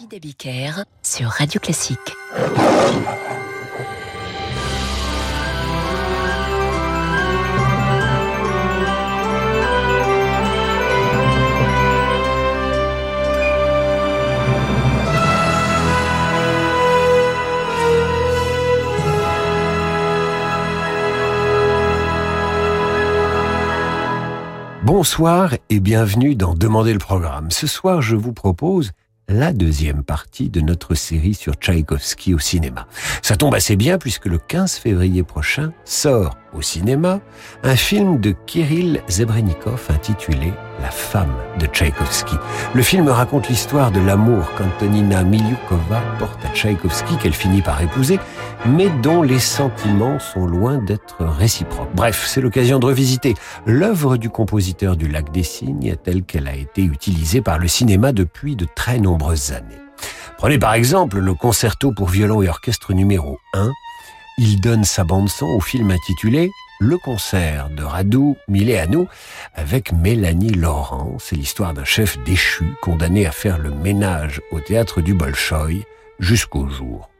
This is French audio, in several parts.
David sur Radio Classique. Bonsoir et bienvenue dans Demander le programme. Ce soir, je vous propose la deuxième partie de notre série sur Tchaïkovski au cinéma. Ça tombe assez bien puisque le 15 février prochain sort au cinéma un film de Kirill Zebrenikov intitulé La femme de Tchaïkovski. Le film raconte l'histoire de l'amour qu'Antonina Miliukova porte à Tchaïkovski qu'elle finit par épouser, mais dont les sentiments sont loin d'être réciproques. Bref, c'est l'occasion de revisiter l'œuvre du compositeur du Lac des Cygnes telle qu'elle a été utilisée par le cinéma depuis de très Prenez par exemple le concerto pour violon et orchestre numéro 1 il donne sa bande-son au film intitulé Le concert de Radu Mileanu avec Mélanie Laurent. C'est l'histoire d'un chef déchu condamné à faire le ménage au théâtre du Bolchoï jusqu'au jour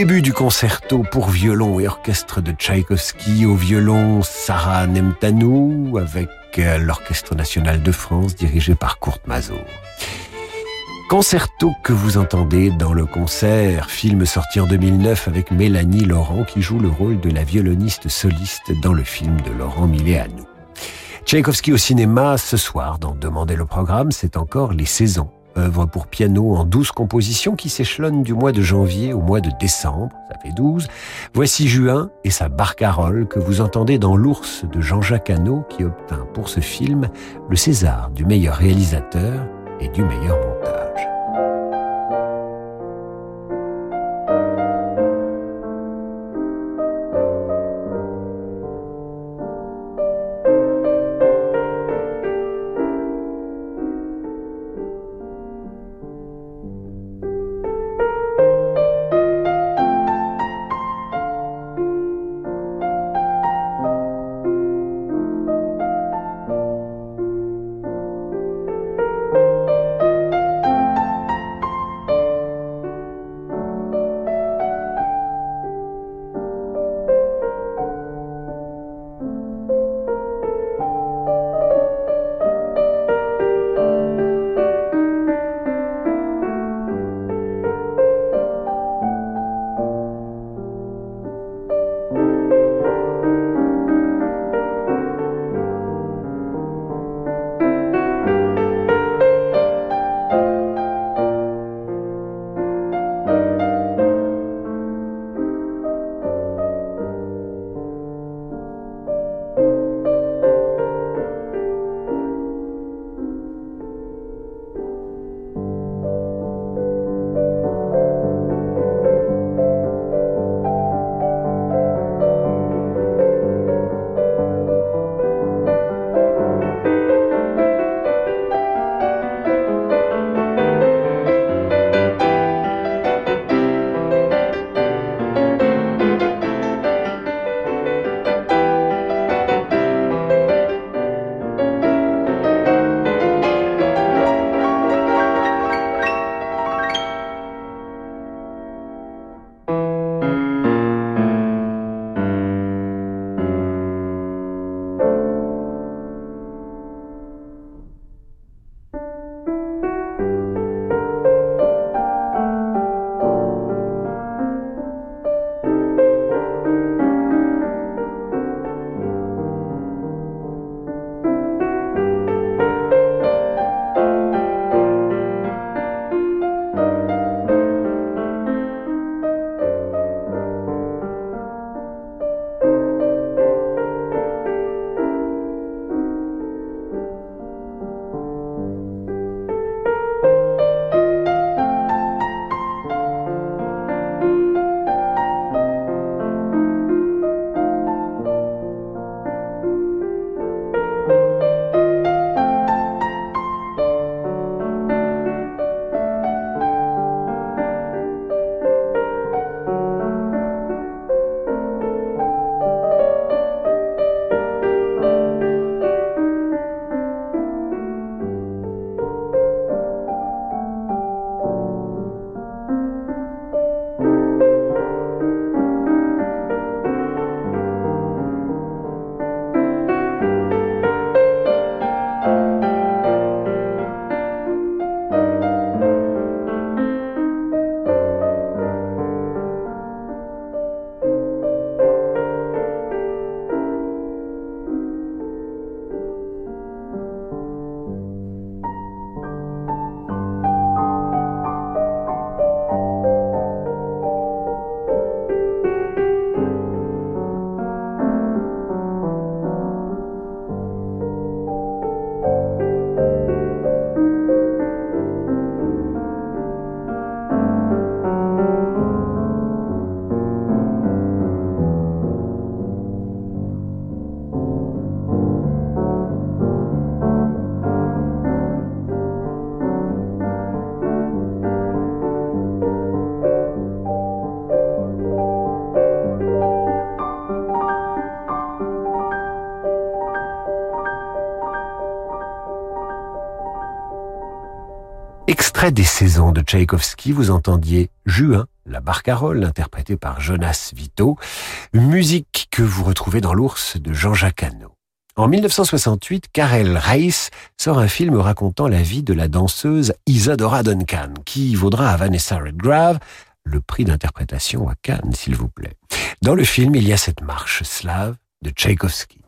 début du concerto pour violon et orchestre de Tchaïkovski au violon Sarah Nemtanou avec euh, l'Orchestre national de France dirigé par Kurt Mazur. Concerto que vous entendez dans le concert, film sorti en 2009 avec Mélanie Laurent qui joue le rôle de la violoniste soliste dans le film de Laurent Miléanou. Tchaïkovski au cinéma ce soir dans Demandez le programme, c'est encore Les Saisons œuvre pour piano en douze compositions qui s'échelonnent du mois de janvier au mois de décembre, ça fait douze. Voici Juin et sa barcarolle que vous entendez dans L'ours de Jean-Jacques Hano qui obtint pour ce film le César du meilleur réalisateur et du meilleur montage. Des saisons de Tchaïkovski, vous entendiez Juin, la barcarolle interprétée par Jonas Vito, musique que vous retrouvez dans l'ours de Jean-Jacques Hano. En 1968, Karel Reiss sort un film racontant la vie de la danseuse Isadora Duncan, qui vaudra à Vanessa Redgrave le prix d'interprétation à Cannes, s'il vous plaît. Dans le film, il y a cette marche slave de Tchaïkovski.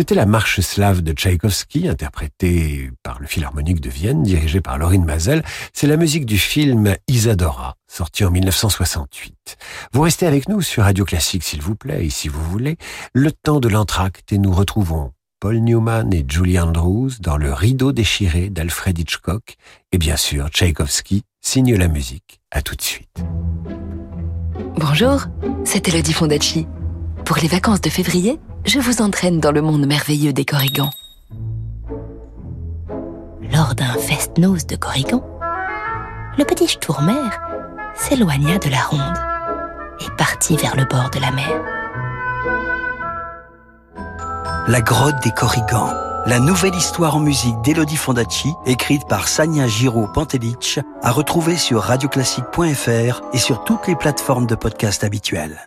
C'était la marche slave de Tchaïkovski, interprétée par le Philharmonique de Vienne, dirigé par Laurine Mazel. C'est la musique du film Isadora, sorti en 1968. Vous restez avec nous sur Radio Classique, s'il vous plaît, et si vous voulez, le temps de l'entracte, et nous retrouvons Paul Newman et Julie Andrews dans le rideau déchiré d'Alfred Hitchcock, et bien sûr, Tchaïkovski signe la musique. À tout de suite. Bonjour, c'est Elodie Fondacci. Pour les vacances de février, je vous entraîne dans le monde merveilleux des corrigans. Lors d'un fest-noz de corrigans, le petit Stourmer s'éloigna de la ronde et partit vers le bord de la mer. La grotte des corrigans, la nouvelle histoire en musique d'Elodie Fondacci, écrite par Sania Giraud Pantelic, à retrouver sur radioclassique.fr et sur toutes les plateformes de podcast habituelles.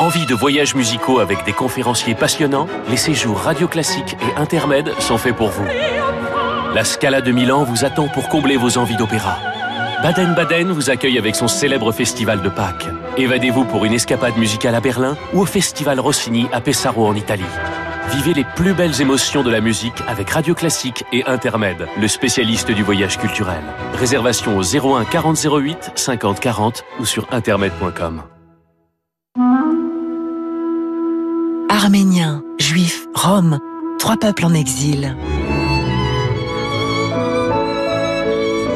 Envie de voyages musicaux avec des conférenciers passionnants? Les séjours radio classiques et intermèdes sont faits pour vous. La Scala de Milan vous attend pour combler vos envies d'opéra. Baden-Baden vous accueille avec son célèbre festival de Pâques. Évadez-vous pour une escapade musicale à Berlin ou au festival Rossini à Pesaro en Italie. Vivez les plus belles émotions de la musique avec Radio Classique et Intermède, le spécialiste du voyage culturel. Réservation au 01 40 08 50 40 ou sur intermède.com. Arméniens, Juifs, Roms, trois peuples en exil.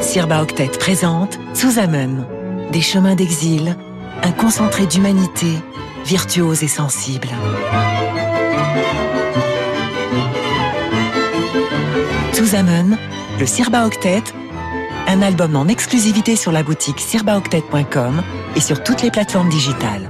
Sirba Octet présente Amen, des chemins d'exil, un concentré d'humanité, virtuose et sensible. Amen, le Sirba Octet, un album en exclusivité sur la boutique sirbaoctet.com et sur toutes les plateformes digitales.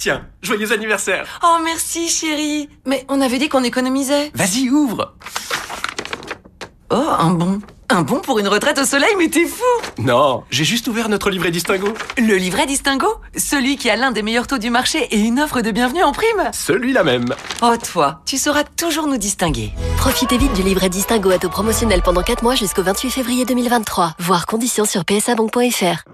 Tiens, joyeux anniversaire. Oh merci chérie. Mais on avait dit qu'on économisait. Vas-y, ouvre. Oh, un bon un bon pour une retraite au soleil, mais t'es fou Non, j'ai juste ouvert notre livret Distingo. Le livret Distingo Celui qui a l'un des meilleurs taux du marché et une offre de bienvenue en prime? Celui-là même. Oh toi, tu sauras toujours nous distinguer. Profitez vite du livret Distingo à taux promotionnel pendant 4 mois jusqu'au 28 février 2023. Voir conditions sur psabank.fr.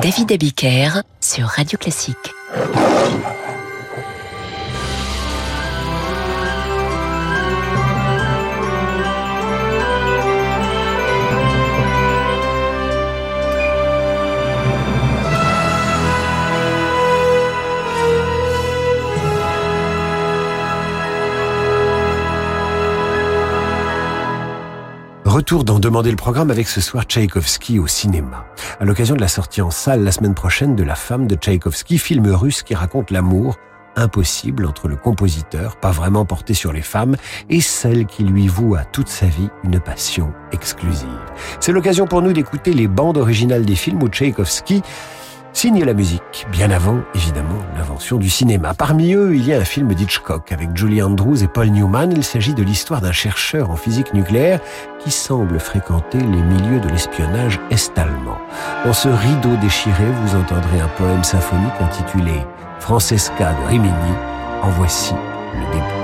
David Abiker sur Radio Classique. Retour d'en demander le programme avec ce soir Tchaïkovski au cinéma. À l'occasion de la sortie en salle la semaine prochaine de La femme de Tchaïkovski, film russe qui raconte l'amour impossible entre le compositeur, pas vraiment porté sur les femmes, et celle qui lui voue à toute sa vie une passion exclusive. C'est l'occasion pour nous d'écouter les bandes originales des films où Tchaïkovski signe la musique, bien avant, évidemment, l'invention du cinéma. Parmi eux, il y a un film d'Hitchcock avec Julie Andrews et Paul Newman. Il s'agit de l'histoire d'un chercheur en physique nucléaire qui semble fréquenter les milieux de l'espionnage est-allemand. Dans ce rideau déchiré, vous entendrez un poème symphonique intitulé Francesca de Rimini. En voici le début.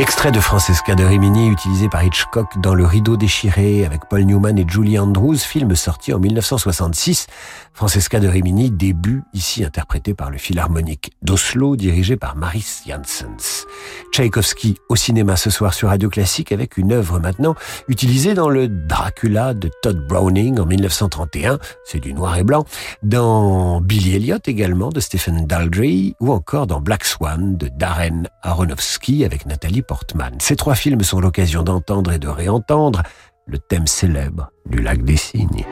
Extrait de Francesca de Rimini utilisé par Hitchcock dans Le Rideau déchiré avec Paul Newman et Julie Andrews, film sorti en 1966. Francesca de Rimini, début ici interprété par le Philharmonique d'Oslo dirigé par Maris Janssens. Tchaïkovski au cinéma ce soir sur Radio Classique avec une œuvre maintenant utilisée dans le Dracula de Todd Browning en 1931, c'est du noir et blanc, dans Billy Elliot également de Stephen Daldry ou encore dans Black Swan de Darren Aronofsky avec Nathalie Ces trois films sont l'occasion d'entendre et de réentendre le thème célèbre du lac des cygnes.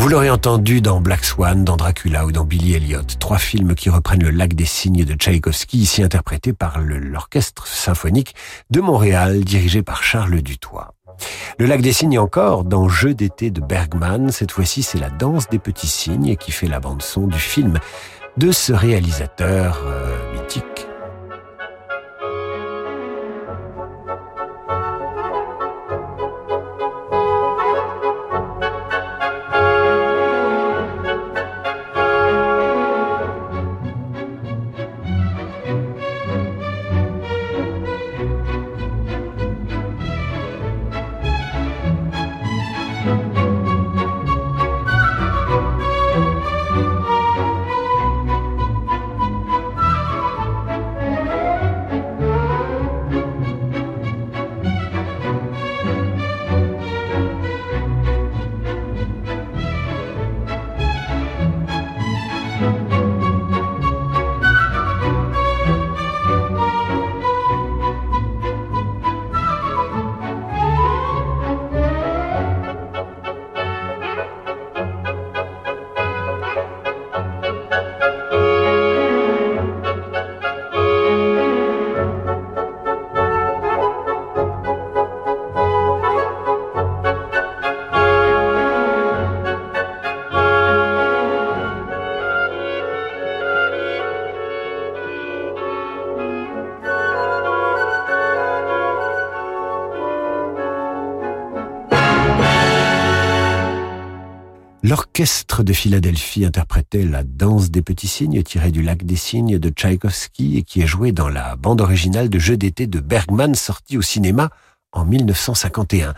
Vous l'aurez entendu dans Black Swan, dans Dracula ou dans Billy Elliot, trois films qui reprennent le lac des cygnes de Tchaïkovski, ici interprété par l'orchestre symphonique de Montréal, dirigé par Charles Dutoit. Le lac des cygnes encore, dans Jeu d'été de Bergman, cette fois-ci c'est la danse des petits cygnes qui fait la bande son du film de ce réalisateur euh, mythique. L'orchestre de Philadelphie interprétait la danse des petits cygnes tirée du lac des cygnes de Tchaïkovski et qui est jouée dans la bande originale de Jeux d'été de Bergman sortie au cinéma en 1951.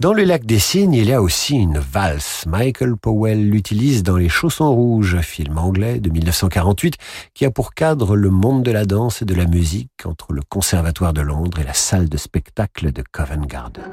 Dans le lac des cygnes, il y a aussi une valse. Michael Powell l'utilise dans Les Chaussons Rouges, film anglais de 1948, qui a pour cadre le monde de la danse et de la musique entre le Conservatoire de Londres et la salle de spectacle de Covent Garden.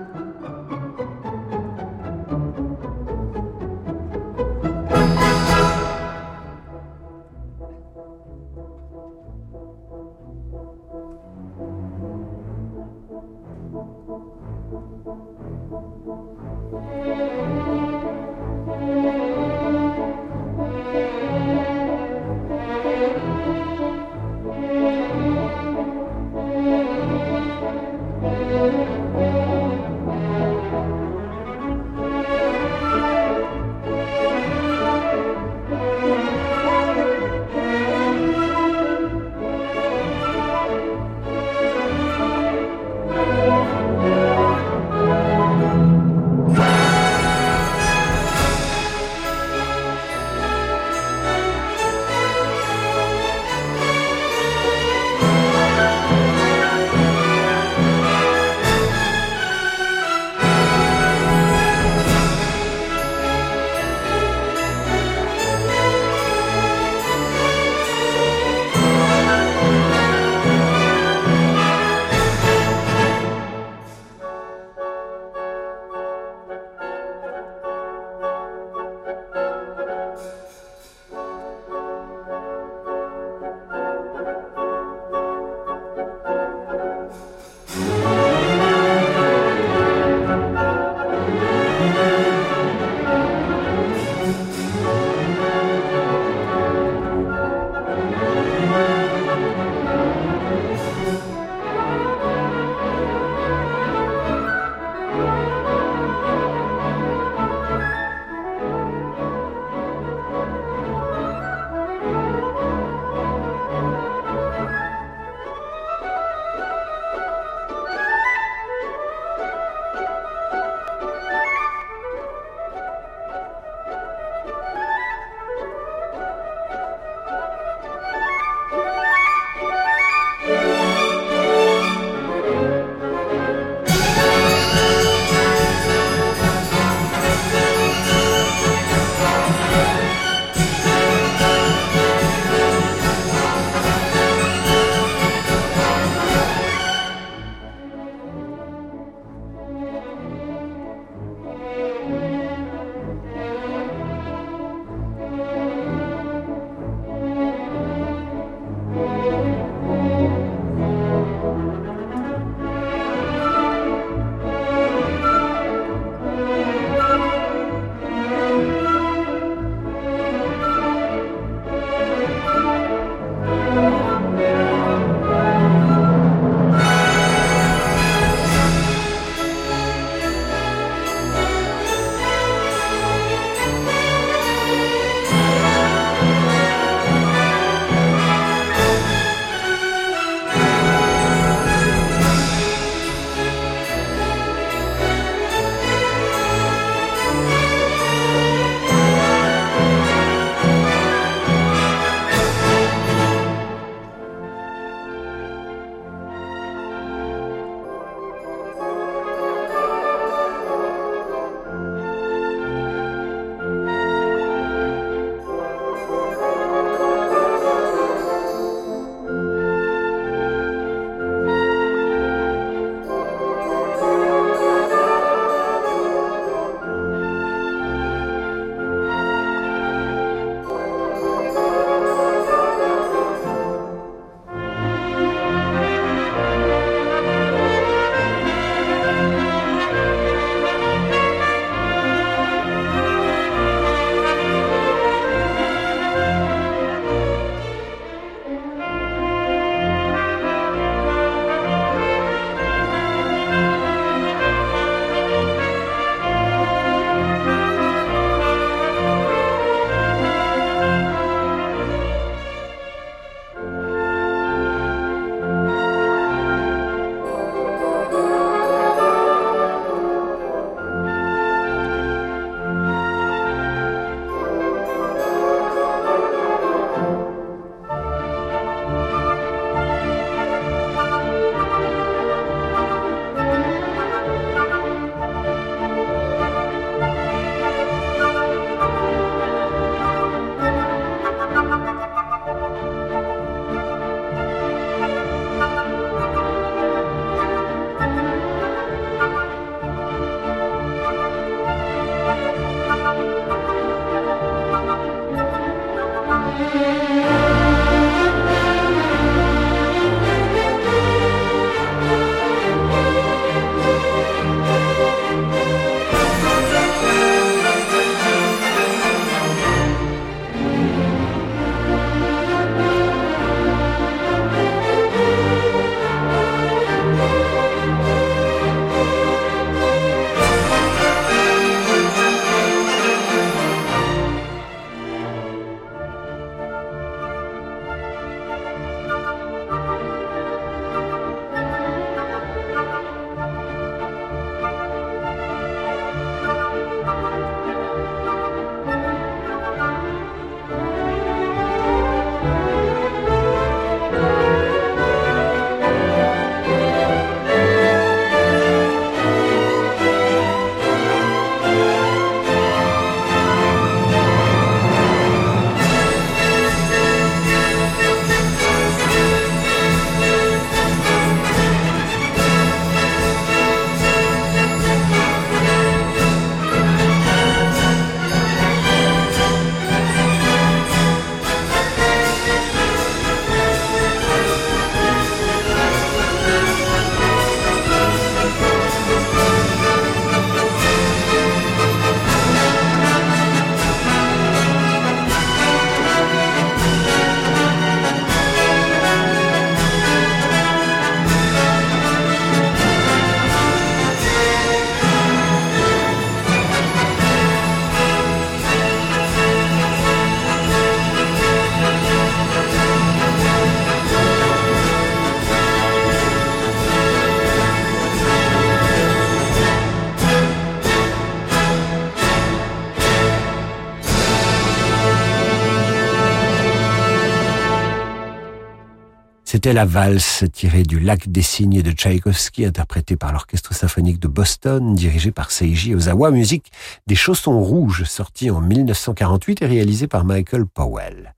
C'était la valse tirée du Lac des Cygnes de Tchaïkovski, interprétée par l'Orchestre symphonique de Boston, dirigé par Seiji Ozawa, musique des Chaussons Rouges, sortie en 1948 et réalisée par Michael Powell.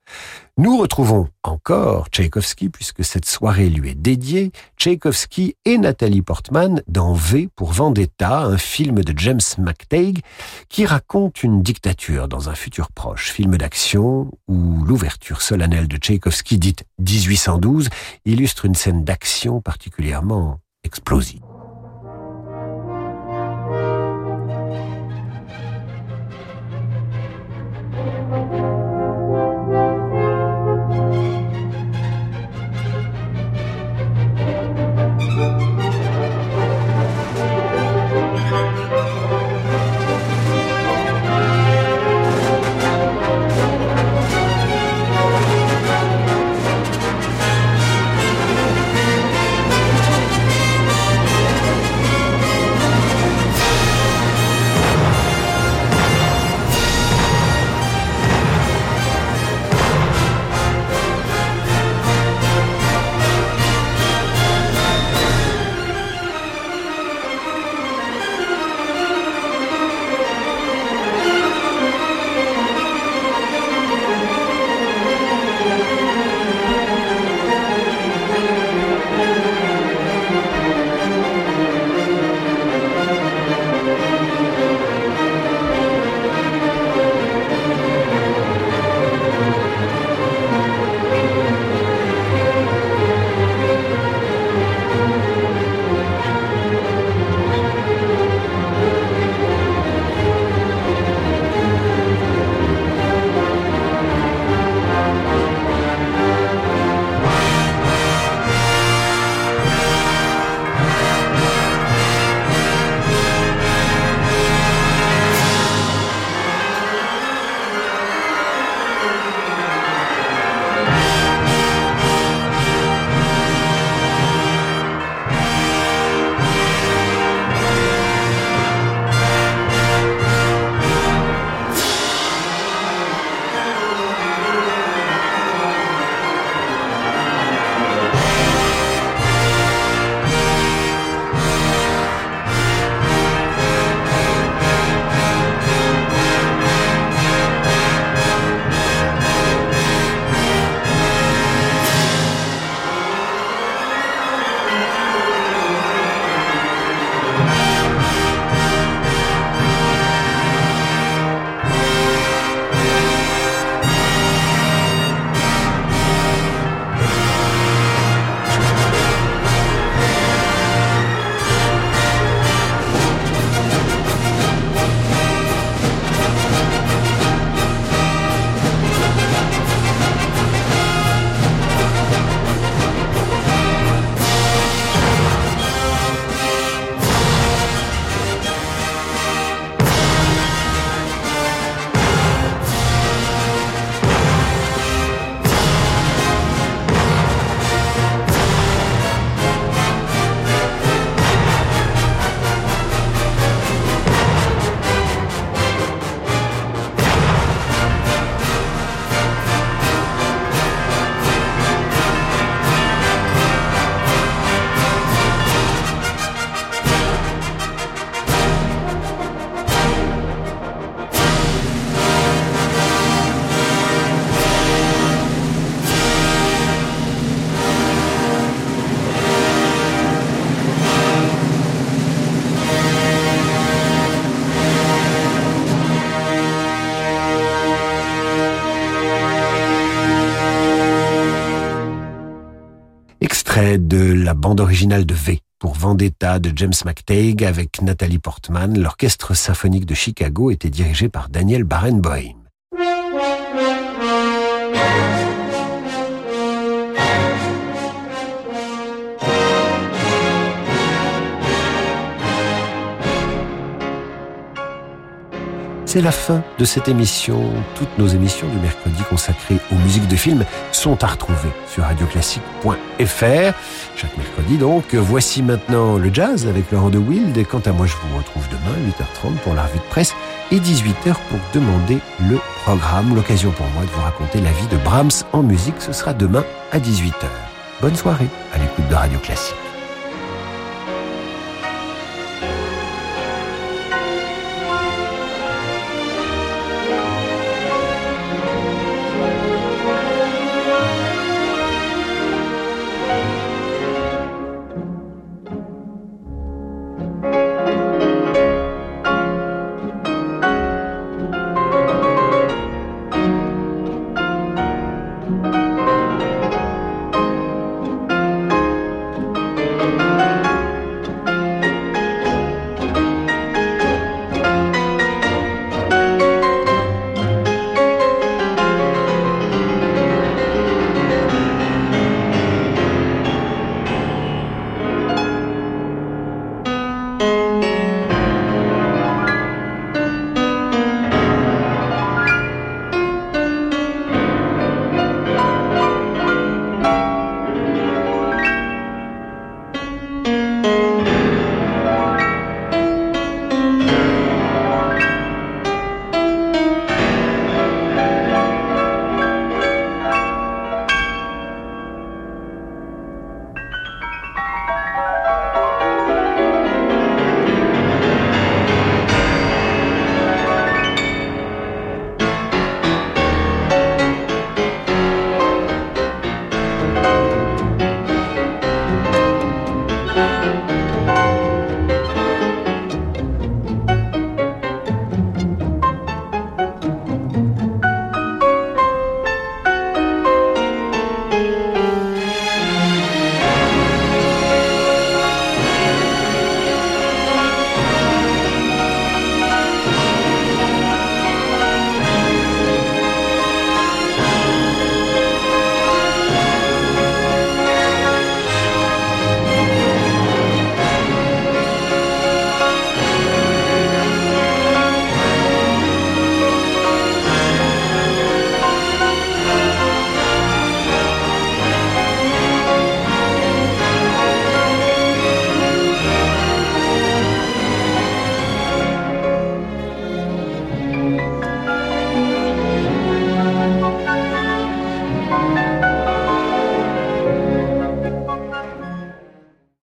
Nous retrouvons encore Tchaïkovski puisque cette soirée lui est dédiée, Tchaïkovski et Nathalie Portman dans V pour Vendetta, un film de James McTague qui raconte une dictature dans un futur proche, film d'action où l'ouverture solennelle de Tchaïkovski dite 1812 illustre une scène d'action particulièrement explosive. Extrait de la bande originale de V pour Vendetta de James McTague avec Nathalie Portman. L'orchestre symphonique de Chicago était dirigé par Daniel Barenboim. C'est la fin de cette émission. Toutes nos émissions du mercredi consacrées aux musiques de films sont à retrouver sur radioclassique.fr. Chaque mercredi donc. Voici maintenant le jazz avec Laurent de Wild. Et quant à moi, je vous retrouve demain 8h30 pour la revue de presse et 18h pour demander le programme. L'occasion pour moi de vous raconter la vie de Brahms en musique. Ce sera demain à 18h. Bonne soirée à l'écoute de Radio Classique.